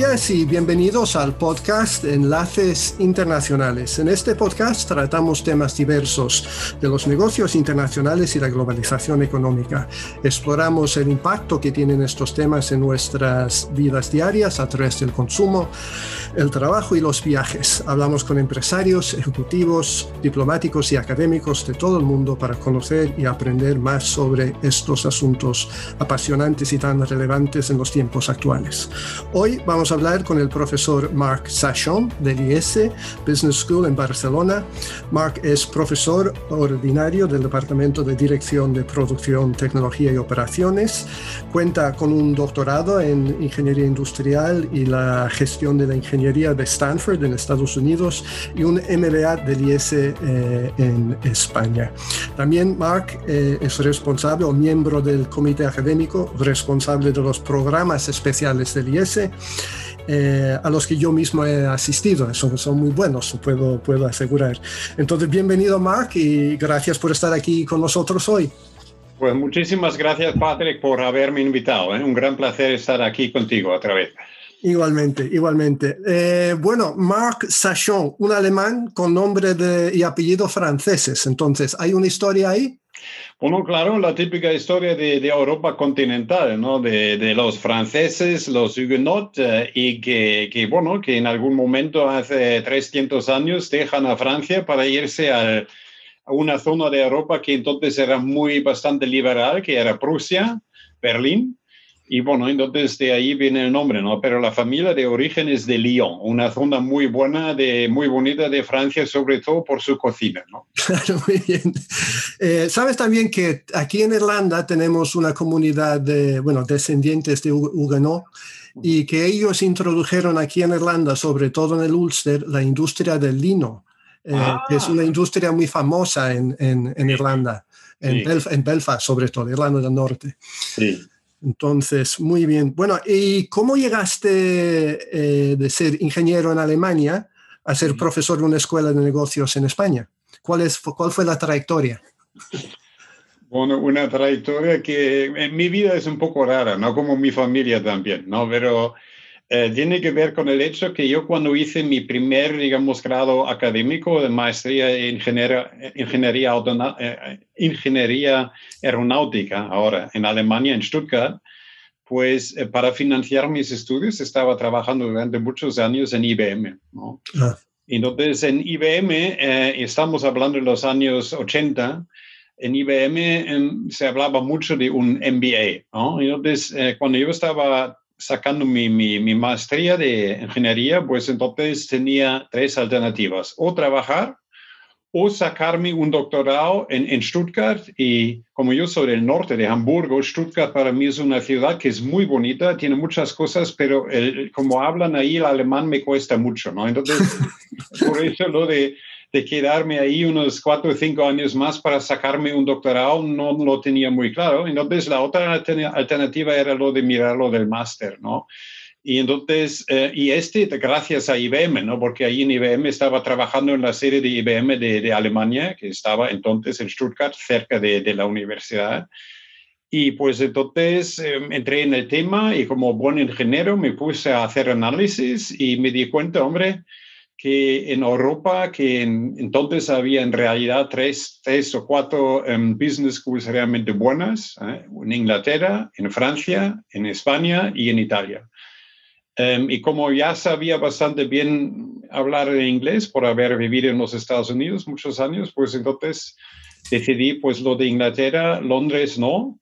días y bienvenidos al podcast Enlaces Internacionales. En este podcast tratamos temas diversos de los negocios internacionales y la globalización económica. Exploramos el impacto que tienen estos temas en nuestras vidas diarias a través del consumo, el trabajo y los viajes. Hablamos con empresarios, ejecutivos, diplomáticos y académicos de todo el mundo para conocer y aprender más sobre estos asuntos apasionantes y tan relevantes en los tiempos actuales. Hoy vamos vamos a hablar con el profesor Marc Sachon del IES Business School en Barcelona. Marc es profesor ordinario del Departamento de Dirección de Producción, Tecnología y Operaciones. Cuenta con un doctorado en Ingeniería Industrial y la Gestión de la Ingeniería de Stanford en Estados Unidos y un MBA del IES eh, en España. También Marc eh, es responsable o miembro del comité académico responsable de los programas especiales del IES eh, a los que yo mismo he asistido. Son, son muy buenos, puedo, puedo asegurar. Entonces, bienvenido Mark y gracias por estar aquí con nosotros hoy. Pues muchísimas gracias Patrick por haberme invitado. ¿eh? Un gran placer estar aquí contigo otra vez. Igualmente, igualmente. Eh, bueno, Marc Sachon, un alemán con nombre de, y apellido franceses. Entonces, ¿hay una historia ahí? Bueno, claro, la típica historia de, Europa continental, ¿no? De, los franceses, los huguenots, eh, y que, bueno, que en algún momento hace 300 años dejan a Francia para irse a una zona de Europa que entonces era muy bastante liberal, que era Prusia, Berlín, y bueno, entonces de ahí viene el nombre, ¿no? Pero la familia de origen es de Lyon, una zona muy buena, de, muy bonita de Francia, sobre todo por su cocina, ¿no? Claro, muy bien. Eh, Sabes también que aquí en Irlanda tenemos una comunidad de, bueno, descendientes de Huguenot y que ellos introdujeron aquí en Irlanda, sobre todo en el Ulster, la industria del lino, eh, que es una ah. industria muy famosa en, en, en Irlanda, en, en Belfast sobre todo, Irlanda del Norte. Sí. Entonces, muy bien. Bueno, ¿y cómo llegaste eh, de ser ingeniero en Alemania a ser profesor de una escuela de negocios en España? ¿Cuál, es, cuál fue la trayectoria? Bueno, una trayectoria que en mi vida es un poco rara, no como mi familia también, ¿no? Pero eh, tiene que ver con el hecho que yo cuando hice mi primer, digamos, grado académico de maestría en ingeniería, ingeniería, eh, ingeniería aeronáutica, ahora en Alemania, en Stuttgart, pues eh, para financiar mis estudios estaba trabajando durante muchos años en IBM. ¿no? Ah. Entonces, en IBM, estamos hablando de los años 80, en IBM em, se hablaba mucho de un MBA. ¿no? Entonces, cuando yo estaba sacando mi, mi, mi, maestría de ingeniería, pues entonces tenía tres alternativas, o trabajar o sacarme un doctorado en, en, Stuttgart. Y como yo soy del norte de Hamburgo, Stuttgart para mí es una ciudad que es muy bonita, tiene muchas cosas, pero el, como hablan ahí el alemán me cuesta mucho, ¿no? Entonces, por eso lo de de quedarme ahí unos cuatro o cinco años más para sacarme un doctorado, no lo tenía muy claro. Entonces, la otra alternativa era lo de mirar lo del máster, ¿no? Y entonces, eh, y este gracias a IBM, ¿no? Porque ahí en IBM estaba trabajando en la sede de IBM de, de Alemania, que estaba entonces en Stuttgart, cerca de, de la universidad. Y pues entonces em, entré en el tema y como buen ingeniero me puse a hacer análisis y me di cuenta, hombre, que en Europa, que entonces había en realidad tres, tres o cuatro um, business schools realmente buenas, ¿eh? en Inglaterra, en Francia, en España y en Italia. Um, y como ya sabía bastante bien hablar en inglés por haber vivido en los Estados Unidos muchos años, pues entonces decidí pues lo de Inglaterra, Londres no,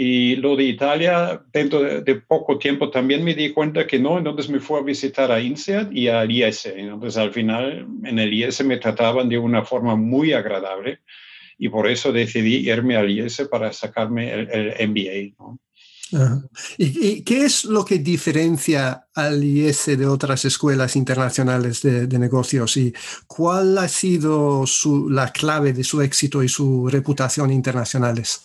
y lo de Italia, dentro de, poco tiempo también me di cuenta que no, entonces me fui a visitar a INSEAD y al IES. Entonces al final en el IES me trataban de una forma muy agradable y por eso decidí irme al IES para sacarme el, MBA. ¿Y, qué es lo que diferencia al IES de otras escuelas internacionales de, negocios y cuál ha sido su, la clave de su éxito y su reputación internacionales?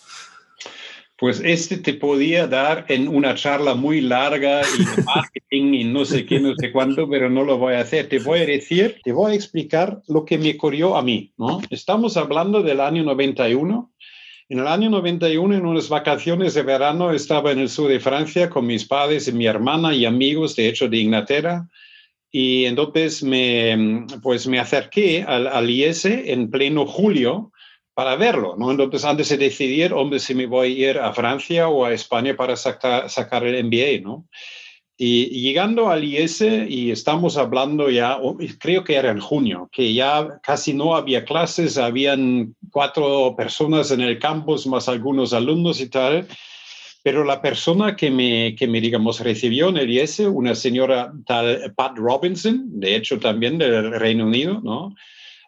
Pues este te podía dar en una charla muy larga y de marketing y no sé qué, no sé cuánto, pero no lo voy a hacer. Te voy a decir, te voy a explicar lo que me ocurrió a mí, ¿no? Estamos hablando del año 91 En el año 91, en unas vacaciones de verano, estaba en el sur de Francia con mis padres y mi hermana y amigos, de hecho, de Inglaterra. Y entonces me, pues me acerqué al, al IS en pleno julio para verlo, ¿no? Entonces, antes de decidir, hombre, si me voy a ir a Francia o a España para sacar, sacar el MBA, ¿no? Y, llegando al IS, y estamos hablando ya, creo que era en junio, que ya casi no había clases, habían cuatro personas en el campus, más algunos alumnos y tal, pero la persona que me, que me digamos, recibió en el IS, una señora tal Pat Robinson, de hecho también del Reino Unido, ¿no?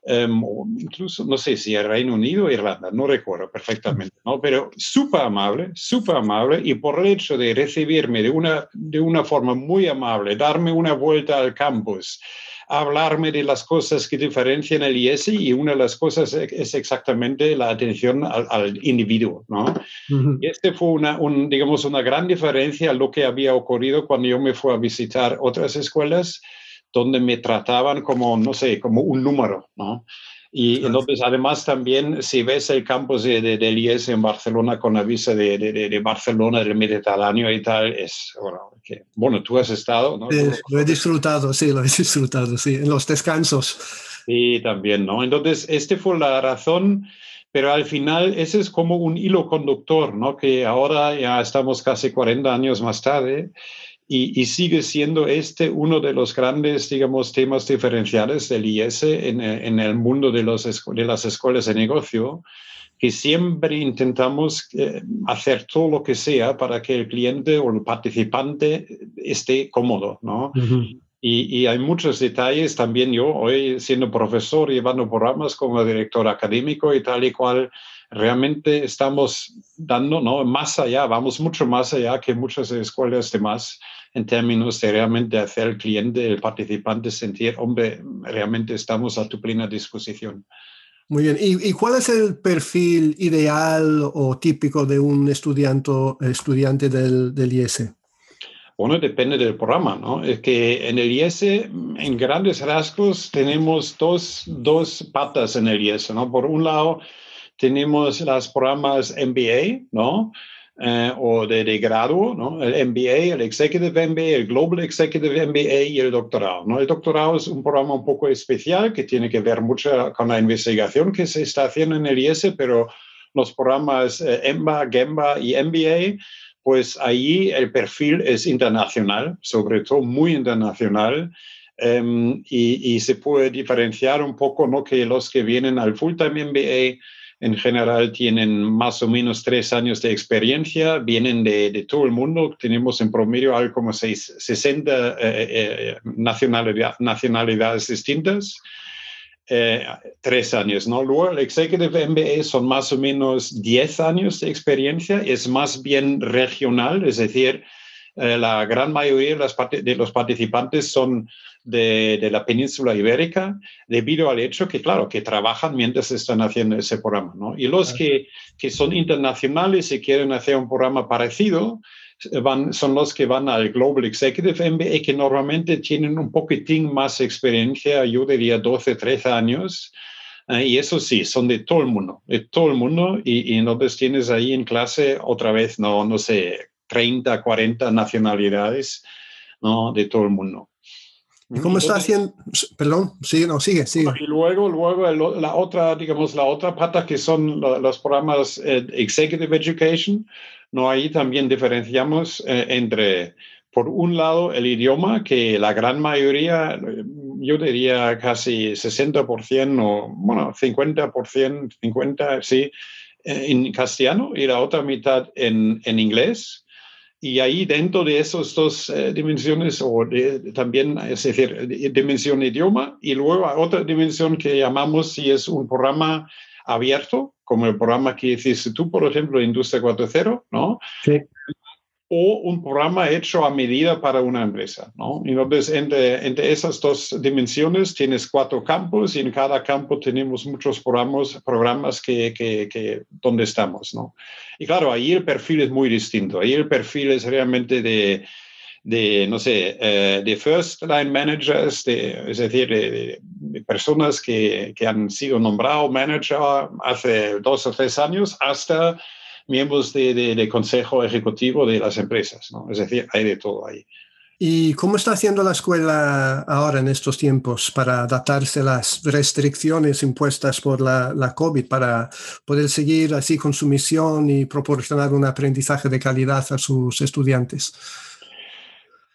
Em, incluso, no sé si el Reino Unido o Irlanda, no recuerdo perfectamente, ¿no? pero súper amable, súper amable, y por el hecho de recibirme de una, de una forma muy amable, darme una vuelta al campus, hablarme de las cosas que diferencian el IS y una de las cosas es exactamente la atención al, individuo, ¿no? Y este fue una, un, digamos, una gran diferencia a lo que había ocurrido cuando yo me fui a visitar otras escuelas donde me trataban como, no sé, como un número, ¿no? Y entonces, además, también, si ves el campus de, de, del IES en Barcelona con la visa de, de, Barcelona, del Mediterráneo y tal, es, bueno, que, bueno, tú has estado, ¿no? lo he disfrutado, sí, lo he disfrutado, sí, en los descansos. Sí, también, ¿no? Entonces, este fue la razón, pero al final ese es como un hilo conductor, ¿no? Que ahora ya estamos casi 40 años más tarde y, sigue siendo este uno de los grandes, digamos, temas diferenciales del IS en, en el mundo de, los, de las escuelas de negocio, que siempre intentamos eh, hacer todo lo que sea para que el cliente o el participante esté cómodo, ¿no? y, y, hay muchos detalles también yo, hoy siendo profesor, llevando programas como director académico y tal y cual, realmente estamos dando ¿no? más allá, vamos mucho más allá que muchas escuelas demás en términos de realmente hacer al cliente, el participante sentir, hombre, realmente estamos a tu plena disposición. Muy bien. ¿Y, cuál es el perfil ideal o típico de un estudiante, estudiante del, del IES? Bueno, depende del programa, ¿no? Es que en el IES, en grandes rasgos, tenemos dos, dos patas en el IES, ¿no? Por un lado, tenemos los programas MBA, ¿no? Eh, o de, de, grado, ¿no? El MBA, el Executive MBA, el Global Executive MBA y el doctorado, ¿no? El doctorado es un programa un poco especial que tiene que ver mucho con la investigación que se está haciendo en el IES, pero los programas eh, EMBA, GEMBA y MBA, pues ahí el perfil es internacional, sobre todo muy internacional. Em, y, y, se puede diferenciar un poco, ¿no? Que los que vienen al full-time MBA en general tienen más o menos tres años de experiencia, vienen de, de todo el mundo, tenemos en promedio algo como seis, 60 eh, eh, nacionalidades distintas. Eh, tres años, ¿no? Luego el Executive MBA son más o menos 10 años de experiencia, es más bien regional, es decir, la gran mayoría de los participantes son de, la península ibérica debido al hecho que, claro, que trabajan mientras están haciendo ese programa, ¿no? Y los que, que son internacionales y quieren hacer un programa parecido, Van, son los que van al Global Executive MBA, que normalmente tienen un poquitín más experiencia, yo diría 12, 13 años, eh, y eso sí, son de todo el mundo, de todo el mundo, y, y, entonces tienes ahí en clase otra vez, no, no sé, 30, 40 nacionalidades, ¿no? De todo el mundo. ¿Y cómo está haciendo? Perdón, sigue, no, sigue, sigue. Y luego, luego la otra, digamos, la otra pata que son los programas eh, Executive Education, no ahí también diferenciamos eh, entre, por un lado, el idioma, que la gran mayoría, yo diría casi 60% o, bueno, 50%, 50, sí, eh, en castellano y la otra mitad en, en inglés y ahí dentro de esas dos eh, dimensiones, o también, es decir, dimensión idioma, y luego otra dimensión que llamamos si es un programa abierto, como el programa que hiciste tú, por ejemplo, Industria 4.0, ¿no? Sí o un programa hecho a medida para una empresa. ¿no? Entonces, entre, entre esas dos dimensiones tienes cuatro campos y en cada campo tenemos muchos programas, programas que, que, que, donde estamos. ¿no? Y claro, ahí el perfil es muy distinto. Ahí el perfil es realmente de, de, no sé, eh, de first line managers, de, es decir, de, personas que, que, han sido nombrados manager hace dos o tres años, hasta miembros de, consejo ejecutivo de las empresas. ¿no? Es decir, hay de todo ahí. ¿Y cómo está haciendo la escuela ahora en estos tiempos para adaptarse a las restricciones impuestas por la, la, COVID, para poder seguir así con su misión y proporcionar un aprendizaje de calidad a sus estudiantes?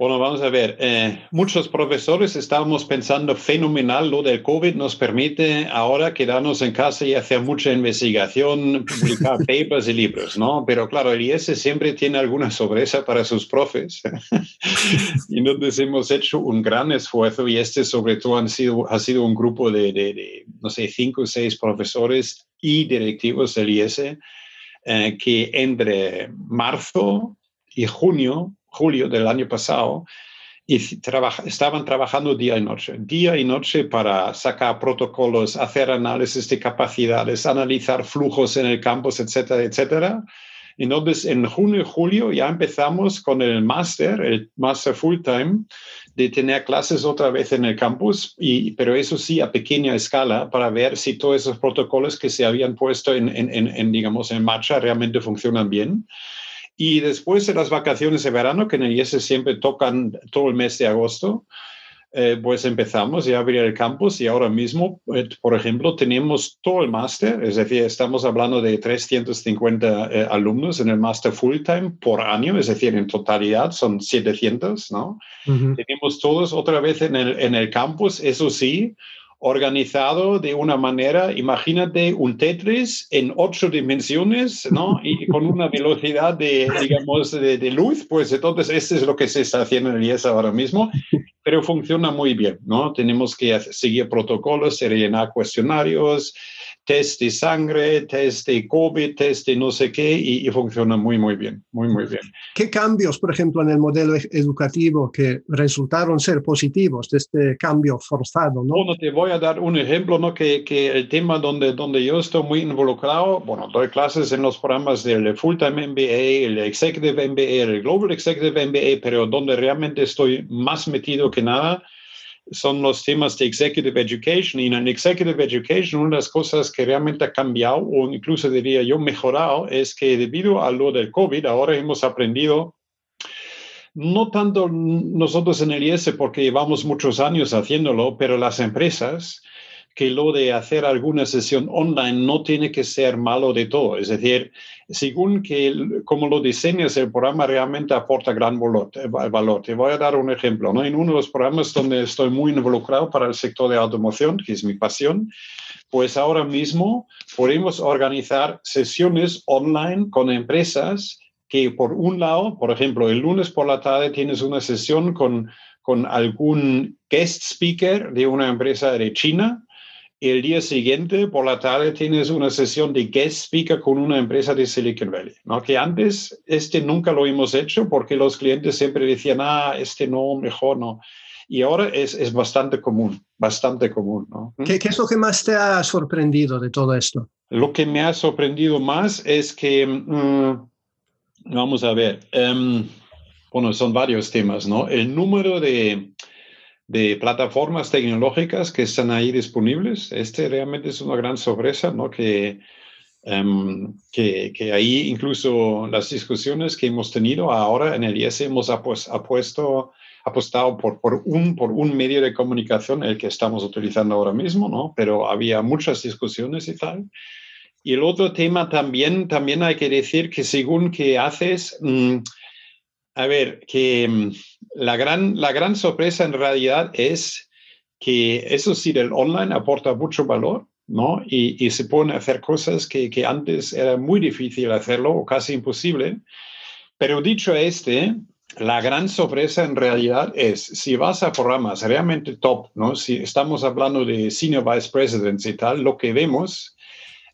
Bueno, vamos a ver. Eh, muchos profesores estábamos pensando fenomenal lo del COVID nos permite ahora quedarnos en casa y hacer mucha investigación, publicar papers y libros, ¿no? Pero claro, el IES siempre tiene alguna sorpresa para sus profes. y entonces hemos hecho un gran esfuerzo y este sobre todo han sido, ha sido un grupo de, de, no sé, cinco o seis profesores y directivos del IES eh, que entre marzo y junio julio del año pasado y estaban trabajando día y noche, día y noche para sacar protocolos, hacer análisis de capacidades, analizar flujos en el campus, etcétera, etcétera. Entonces, en junio y julio ya empezamos con el máster, el máster full time, de tener clases otra vez en el campus, y, pero eso sí a pequeña escala para ver si todos esos protocolos que se habían puesto en, en, en digamos, en marcha realmente funcionan bien. Y después de las vacaciones de verano, que en el IES siempre tocan todo el mes de agosto, eh, pues empezamos a abrir el campus y ahora mismo, eh, por ejemplo, tenemos todo el máster, es decir, estamos hablando de 350 eh, alumnos en el máster full time por año, es decir, en totalidad son 700, ¿no? Tenemos todos otra vez en el, en el campus, eso sí, organizado de una manera, imagínate un Tetris en ocho dimensiones, ¿no? Y con una velocidad de, digamos, de, luz, pues entonces eso es lo que se está haciendo en el IES ahora mismo, pero funciona muy bien, ¿no? Tenemos que seguir protocolos, rellenar cuestionarios, test de sangre, test de COVID, test de no sé qué, y, funciona muy, muy bien, muy, muy bien. ¿Qué cambios, por ejemplo, en el modelo e-, educativo que resultaron ser positivos de este cambio forzado? ¿no? Bueno, te voy a dar un ejemplo, ¿no? Que, que el tema donde, donde yo estoy muy involucrado, bueno, doy clases en los programas del Full-Time MBA, el Executive MBA, el Global Executive MBA, pero donde realmente estoy más metido que nada son los temas de Executive Education. Y en Executive Education, una de las cosas que realmente ha cambiado, o incluso diría yo mejorado, es que debido a lo del COVID, ahora hemos aprendido, no tanto nosotros en el IS, porque llevamos muchos años haciéndolo, pero las empresas, que lo de hacer alguna sesión online no tiene que ser malo de todo. Es decir, según que como lo diseñas, el programa realmente aporta gran valor. valor. Te voy a dar un ejemplo. ¿no? En uno de los programas donde estoy muy involucrado para el sector de automoción, que es mi pasión, pues ahora mismo podemos organizar sesiones online con empresas que por un lado, por ejemplo, el lunes por la tarde tienes una sesión con, con algún guest speaker de una empresa de China el día siguiente por la tarde tienes una sesión de guest speaker con una empresa de Silicon Valley, ¿no? Que antes este nunca lo hemos hecho porque los clientes siempre decían, ah, este no, mejor no. Y ahora es, es bastante común, bastante común, ¿no? ¿Qué, ¿Qué, es lo que más te ha sorprendido de todo esto? Lo que me ha sorprendido más es que, mm, vamos a ver, um, bueno, son varios temas, ¿no? El número de de plataformas tecnológicas que están ahí disponibles. Este realmente es una gran sorpresa, ¿no? Que, em, que, que, ahí incluso las discusiones que hemos tenido ahora en el IES hemos apuesto, apostado por, por, un, por un medio de comunicación, el que estamos utilizando ahora mismo, ¿no? Pero había muchas discusiones y tal. Y el otro tema también, también hay que decir que según qué haces, mm, a ver, que mm, la gran, la gran sorpresa en realidad es que eso sí, el online aporta mucho valor, ¿no? Y, y se pueden hacer cosas que, que, antes era muy difícil hacerlo o casi imposible. Pero dicho este, la gran sorpresa en realidad es, si vas a programas realmente top, ¿no? Si estamos hablando de Senior Vice Presidents y tal, lo que vemos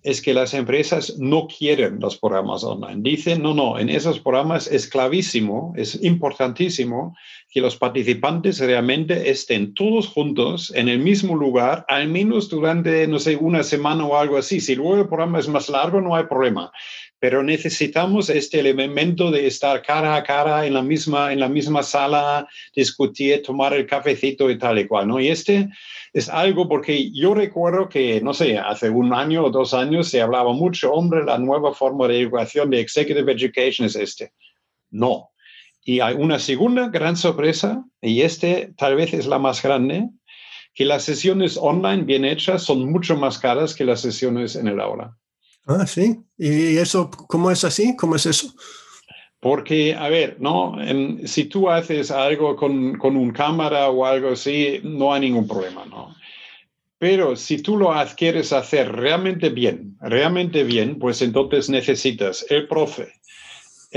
es que las empresas no quieren los programas online. Dicen, no, no, en esos programas es clavísimo, es importantísimo que los participantes realmente estén todos juntos en el mismo lugar, al menos durante, no sé, una semana o algo así. Si luego el programa es más largo, no hay problema. Pero necesitamos este elemento de estar cara a cara en la misma, en la misma sala, discutir, tomar el cafecito y tal y cual, ¿no? Y este es algo porque yo recuerdo que, no sé, hace un año o dos años se hablaba mucho, hombre, la nueva forma de educación de Executive Education es este. No. Y hay una segunda gran sorpresa, y este tal vez es la más grande, que las sesiones online bien hechas son mucho más caras que las sesiones en el aula. Ah, sí. ¿Y eso cómo es así? ¿Cómo es eso? Porque, a ver, ¿no? si tú haces algo con, con un cámara o algo así, no hay ningún problema, ¿no? Pero si tú lo quieres hacer realmente bien, realmente bien, pues entonces necesitas el profe,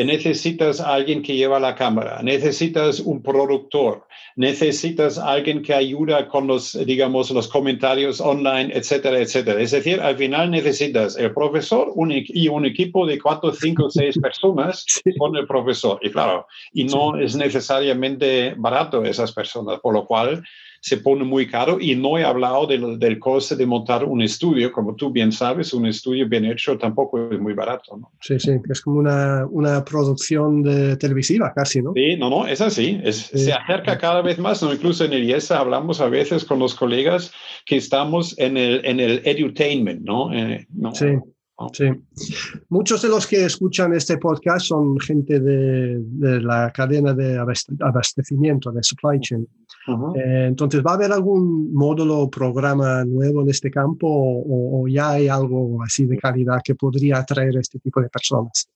necesitas alguien que lleva la cámara, necesitas un productor, necesitas alguien que ayuda con los, digamos, los comentarios online, etcétera, etcétera. Es decir, al final necesitas el profesor y un equipo de cuatro, cinco, seis personas con el profesor. Y claro, y no es necesariamente barato esas personas, por lo cual se pone muy caro y no he hablado del coste de montar un estudio, como tú bien sabes, un estudio bien hecho tampoco es muy barato. ¿no? Sí, sí, es como una, una producción de televisiva casi, ¿no? Sí, no, no, es así, es, se acerca cada vez más, ¿no? incluso en el IESA hablamos a veces con los colegas que estamos en el, en el edutainment, ¿no? Eh, no sí. Sí. Muchos de los que escuchan este podcast son gente de, la cadena de abastecimiento, de supply chain. Eh, entonces, ¿va a haber algún módulo o programa nuevo en este campo o, ya hay algo así de calidad que podría atraer a este tipo de personas?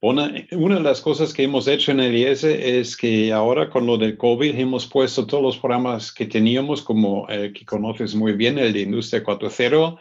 Una, una, de las cosas que hemos hecho en el IES es que ahora con lo del COVID hemos puesto todos los programas que teníamos, como el que conoces muy bien, el de Industria 4.0,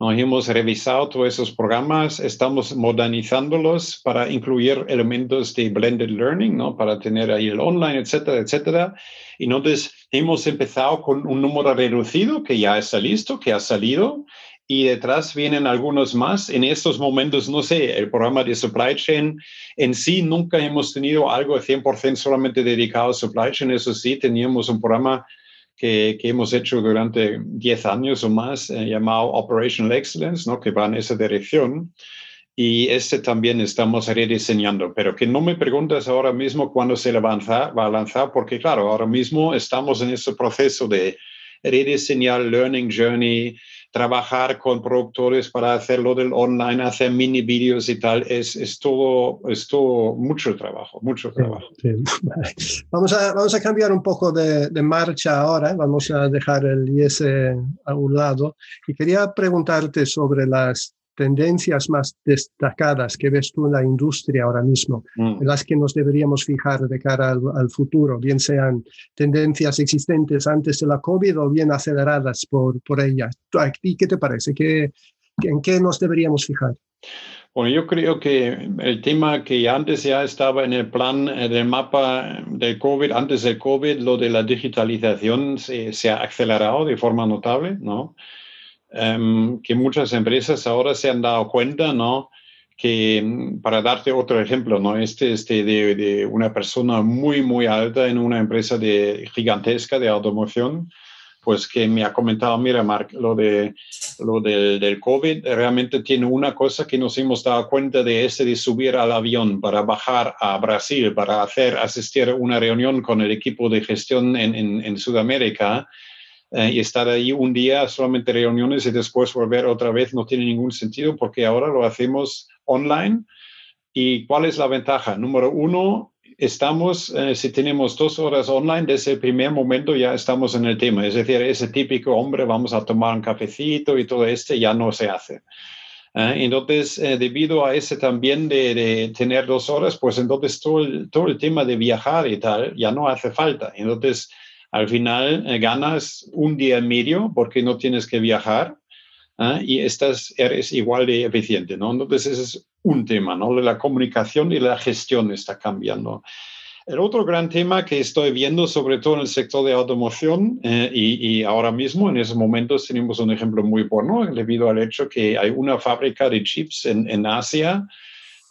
nos hemos revisado todos esos programas, estamos modernizándolos para incluir elementos de blended learning, ¿no? Para tener ahí el online, etcétera, etcétera. Y entonces hemos empezado con un número reducido que ya está listo, que ha salido, y detrás vienen algunos más. En estos momentos, no sé, el programa de supply chain en sí nunca hemos tenido algo 100% solamente dedicado a supply chain. Eso sí, teníamos un programa que, hemos hecho durante 10 años o más, eh, llamado Operational Excellence, ¿no? que va en esa dirección. Y este también estamos rediseñando, pero que no me preguntes ahora mismo cuándo se va a lanzar, porque claro, ahora mismo estamos en ese proceso de rediseñar Learning Journey, trabajar con productores para hacerlo del online, hacer mini vídeos y tal, es, es, todo, es todo mucho trabajo, mucho trabajo. Vamos, a, vamos a cambiar un poco de, de, marcha ahora, vamos a dejar el IS a un lado y quería preguntarte sobre las tendencias más destacadas que ves tú en la industria ahora mismo, mm. en las que nos deberíamos fijar de cara al, futuro, bien sean tendencias existentes antes de la COVID o bien aceleradas por, por ella? ¿Y qué te parece? ¿Qué, ¿En qué nos deberíamos fijar? Bueno, yo creo que el tema que antes ya estaba en el plan del mapa del COVID, antes del COVID, lo de la digitalización se, se ha acelerado de forma notable, ¿no? Em, que muchas empresas ahora se han dado cuenta, ¿no? Que, mm, para darte otro ejemplo, ¿no? Este, este de, de una persona muy, muy alta en una empresa de, gigantesca de automoción, pues que me ha comentado, mira, Mark, lo, de, lo del, del, COVID realmente tiene una cosa que nos hemos dado cuenta de este de subir al avión para bajar a Brasil, para hacer, asistir a una reunión con el equipo de gestión en, en, en Sudamérica eh, y estar ahí un día solamente reuniones y después volver otra vez no tiene ningún sentido porque ahora lo hacemos online. ¿Y cuál es la ventaja? Número uno, estamos, eh, si tenemos dos horas online, desde el primer momento ya estamos en el tema. Es decir, ese típico hombre, vamos a tomar un cafecito y todo este ya no se hace. Eh, entonces, debido a ese también de, de, tener dos horas, pues entonces todo el, todo el tema de viajar y tal ya no hace falta. Entonces, al final eh, ganas un día y medio porque no tienes que viajar ¿ah? y estás, eres igual de eficiente, ¿no? Entonces ese es un tema, ¿no? La comunicación y la gestión está cambiando. El otro gran tema que estoy viendo, sobre todo en el sector de automoción, eh, y, ahora mismo en esos momentos tenemos un ejemplo muy bueno debido al hecho que hay una fábrica de chips en, en Asia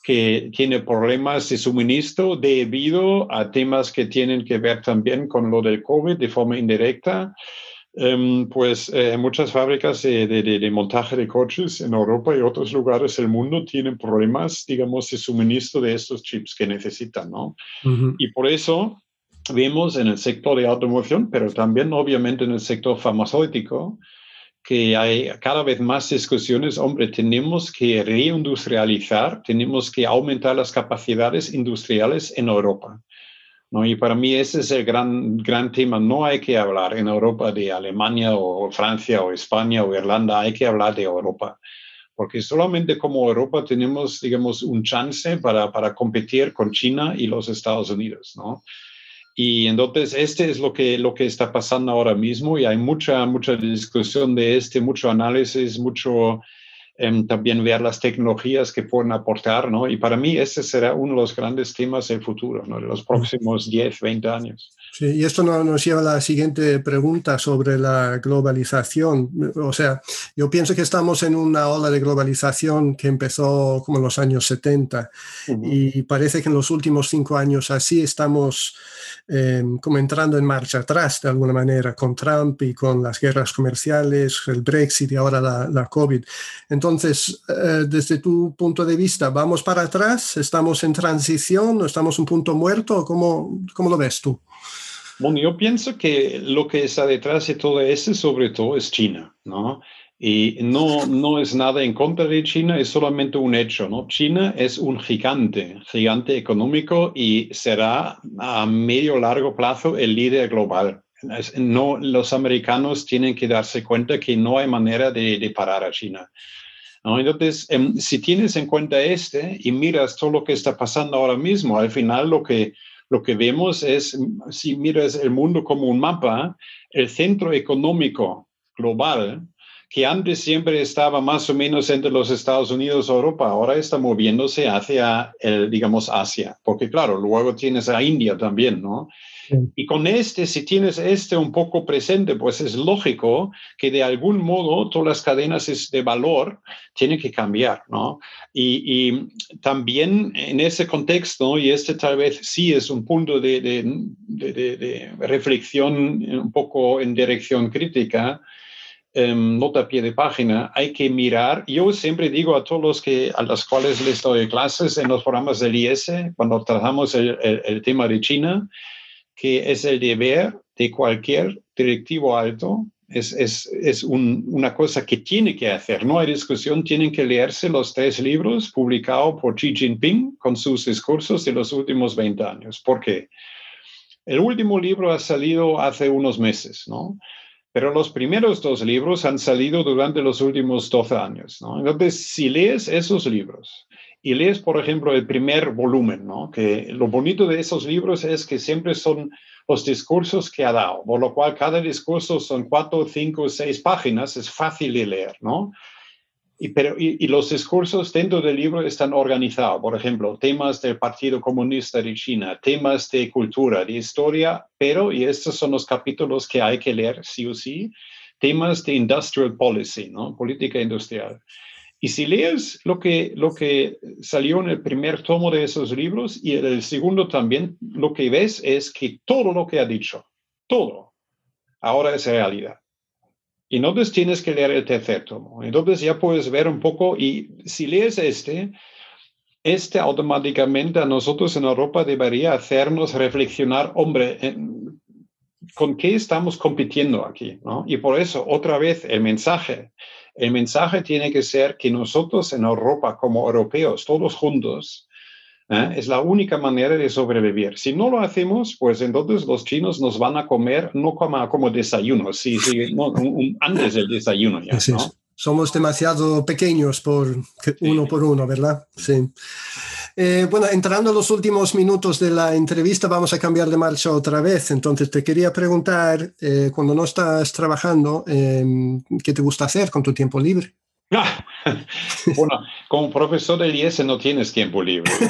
que tiene problemas de suministro debido a temas que tienen que ver también con lo del COVID de forma indirecta. em, pues eh, muchas fábricas de, montaje de coches en Europa y otros lugares del mundo tienen problemas, digamos, de suministro de estos chips que necesitan, ¿no? Y por eso vemos en el sector de automoción, pero también obviamente en el sector farmacéutico, que hay cada vez más discusiones, hombre, tenemos que reindustrializar, tenemos que aumentar las capacidades industriales en Europa. ¿no? Y para mí ese es el gran, gran tema. No hay que hablar en Europa de Alemania o Francia o España o Irlanda, hay que hablar de Europa. Porque solamente como Europa tenemos, digamos, un chance para, para competir con China y los Estados Unidos, ¿no? Y entonces, este es lo que, lo que está pasando ahora mismo y hay mucha, mucha discusión de este, mucho análisis, mucho también ver las tecnologías que pueden aportar, ¿no? Y para mí ese será uno de los grandes temas del futuro, ¿no? De los próximos 10, 20 años. Sí, y esto nos lleva a la siguiente pregunta sobre la globalización. O sea, yo pienso que estamos en una ola de globalización que empezó como en los años 70 y parece que en los últimos cinco años así estamos eh, como entrando en marcha atrás de alguna manera con Trump y con las guerras comerciales, el Brexit y ahora la, la COVID. Entonces, eh, desde tu punto de vista, ¿vamos para atrás? ¿Estamos en transición? ¿Estamos un punto muerto? ¿Cómo, cómo lo ves tú? Bueno, yo pienso que lo que está detrás de todo eso, sobre todo, es China, ¿no? Y no, no es nada en contra de China, es solamente un hecho, ¿no? China es un gigante, gigante económico y será a medio largo plazo el líder global. No, los americanos tienen que darse cuenta que no hay manera de, de parar a China. ¿No? Entonces, em, si tienes en cuenta este y miras todo lo que está pasando ahora mismo, al final lo que, lo que vemos es, si miras el mundo como un mapa, el centro económico global, que antes siempre estaba más o menos entre los Estados Unidos y Europa, ahora está moviéndose hacia, el, digamos, Asia, porque claro, luego tienes a India también, ¿no? Y con este, si tienes este un poco presente, pues es lógico que de algún modo todas las cadenas de valor tienen que cambiar, ¿no? Y, también en ese contexto, y este tal vez sí es un punto de, de, reflexión un poco en dirección crítica, em, nota a pie de página, hay que mirar. Yo siempre digo a todos los que, a los cuales les doy clases en los programas del IS, cuando tratamos el, el tema de China, que es el deber de cualquier directivo alto, es, es, es un, una cosa que tiene que hacer, no hay discusión, tienen que leerse los tres libros publicados por Xi Jinping con sus discursos de los últimos 20 años. ¿Por qué? El último libro ha salido hace unos meses, ¿no? Pero los primeros dos libros han salido durante los últimos 12 años, ¿no? Entonces, si lees esos libros y lees, por ejemplo, el primer volumen, ¿no? Que lo bonito de esos libros es que siempre son los discursos que ha dado, por lo cual cada discurso son cuatro, cinco, seis páginas, es fácil de leer, ¿no? Y, pero, y, los discursos dentro del libro están organizados, por ejemplo, temas del Partido Comunista de China, temas de cultura, de historia, pero, y estos son los capítulos que hay que leer sí o sí, temas de industrial policy, ¿no? Política industrial. Y si lees lo que, lo que salió en el primer tomo de esos libros y el segundo también, lo que ves es que todo lo que ha dicho, todo, ahora es realidad. Y entonces tienes que leer el tercer tomo. Entonces ya puedes ver un poco, y si lees este, este automáticamente a nosotros en Europa debería hacernos reflexionar, hombre, ¿con qué estamos compitiendo aquí? ¿no? Y por eso, otra vez, el mensaje el mensaje tiene que ser que nosotros en Europa, como europeos, todos juntos, ¿eh? es la única manera de sobrevivir. Si no lo hacemos, pues entonces los chinos nos van a comer no como, como desayuno, sí, sí, antes del desayuno ya. Somos demasiado pequeños por uno por uno, ¿verdad? Sí. Eh, bueno, entrando en los últimos minutos de la entrevista, vamos a cambiar de marcha otra vez. Entonces, te quería preguntar, eh, cuando no estás trabajando, em, ¿qué te gusta hacer con tu tiempo libre? bueno, como profesor del IES no tienes tiempo libre.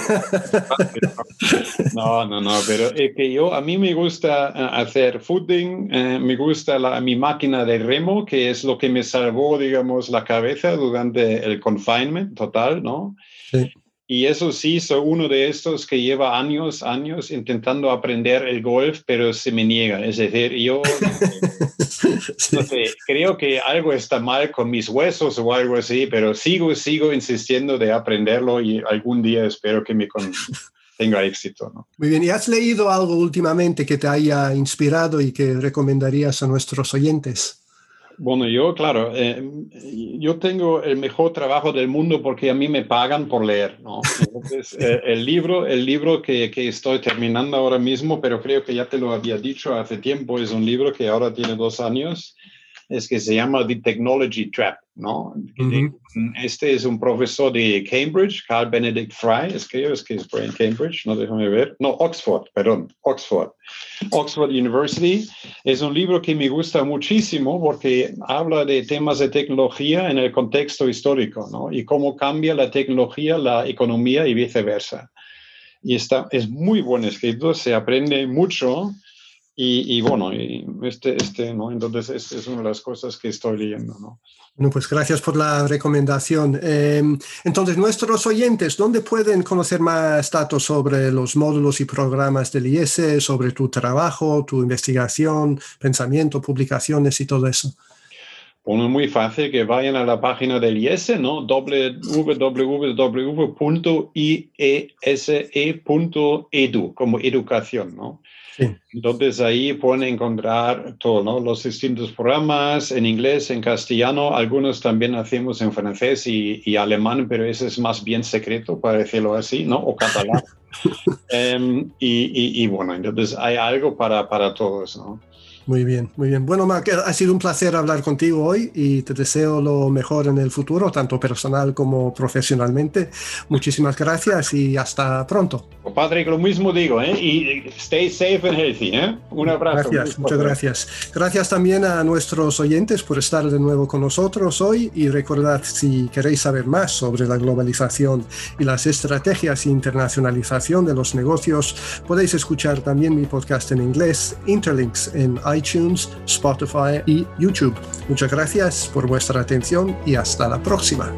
No, no, no, pero es que yo, a mí me gusta eh, hacer footing, me gusta la, mi máquina de remo, que es lo que me salvó, digamos, la cabeza durante el confinement total, ¿no? Sí. Y eso sí, soy uno de estos que lleva años, años intentando aprender el golf, pero se me niega. Es decir, yo no sé, creo que algo está mal con mis huesos o algo así, pero sigo, sigo insistiendo de aprenderlo y algún día espero que me tenga éxito. ¿no? Muy bien, ¿y has leído algo últimamente que te haya inspirado y que recomendarías a nuestros oyentes? Bueno, yo, claro, eh, yo tengo el mejor trabajo del mundo porque a mí me pagan por leer, ¿no? Entonces, eh, el libro, el libro que, que, estoy terminando ahora mismo, pero creo que ya te lo había dicho hace tiempo, es un libro que ahora tiene dos años, es que se llama The Technology Trap, ¿no? Este es un profesor de Cambridge, Carl Benedict Fry, es que es que es en Cambridge, no déjame ver, no, Oxford, perdón, Oxford. Oxford University es un libro que me gusta muchísimo porque habla de temas de tecnología en el contexto histórico, ¿no? Y cómo cambia la tecnología, la economía y viceversa. Y está, es muy buen escrito, se aprende mucho y, bueno, y este, este, ¿no? Entonces, este es una de las cosas que estoy leyendo, ¿no? Bueno, pues gracias por la recomendación. Em, entonces, nuestros oyentes, ¿dónde pueden conocer más datos sobre los módulos y programas del IES, sobre tu trabajo, tu investigación, pensamiento, publicaciones y todo eso? Bueno, muy fácil que vayan a la página del IES, ¿no? www.iese.edu, como educación, ¿no? Entonces ahí pueden encontrar todos ¿no? los distintos programas en inglés, en castellano, algunos también hacemos en francés y, alemán, pero ese es más bien secreto, para decirlo así, ¿no? O catalán. Em, y, y, bueno, entonces hay algo para, para todos, ¿no? Muy bien, muy bien. Bueno, Mark, ha sido un placer hablar contigo hoy y te deseo lo mejor en el futuro, tanto personal como profesionalmente. Muchísimas gracias y hasta pronto. Patrick, lo mismo digo, ¿eh? Y stay safe and healthy, ¿eh? Un abrazo. Gracias, muchas gracias. Gracias también a nuestros oyentes por estar de nuevo con nosotros hoy y recordad si queréis saber más sobre la globalización y las estrategias de internacionalización de los negocios, podéis escuchar también mi podcast en inglés, Interlinks, en iTunes, Spotify y YouTube. Muchas gracias por vuestra atención y hasta la próxima.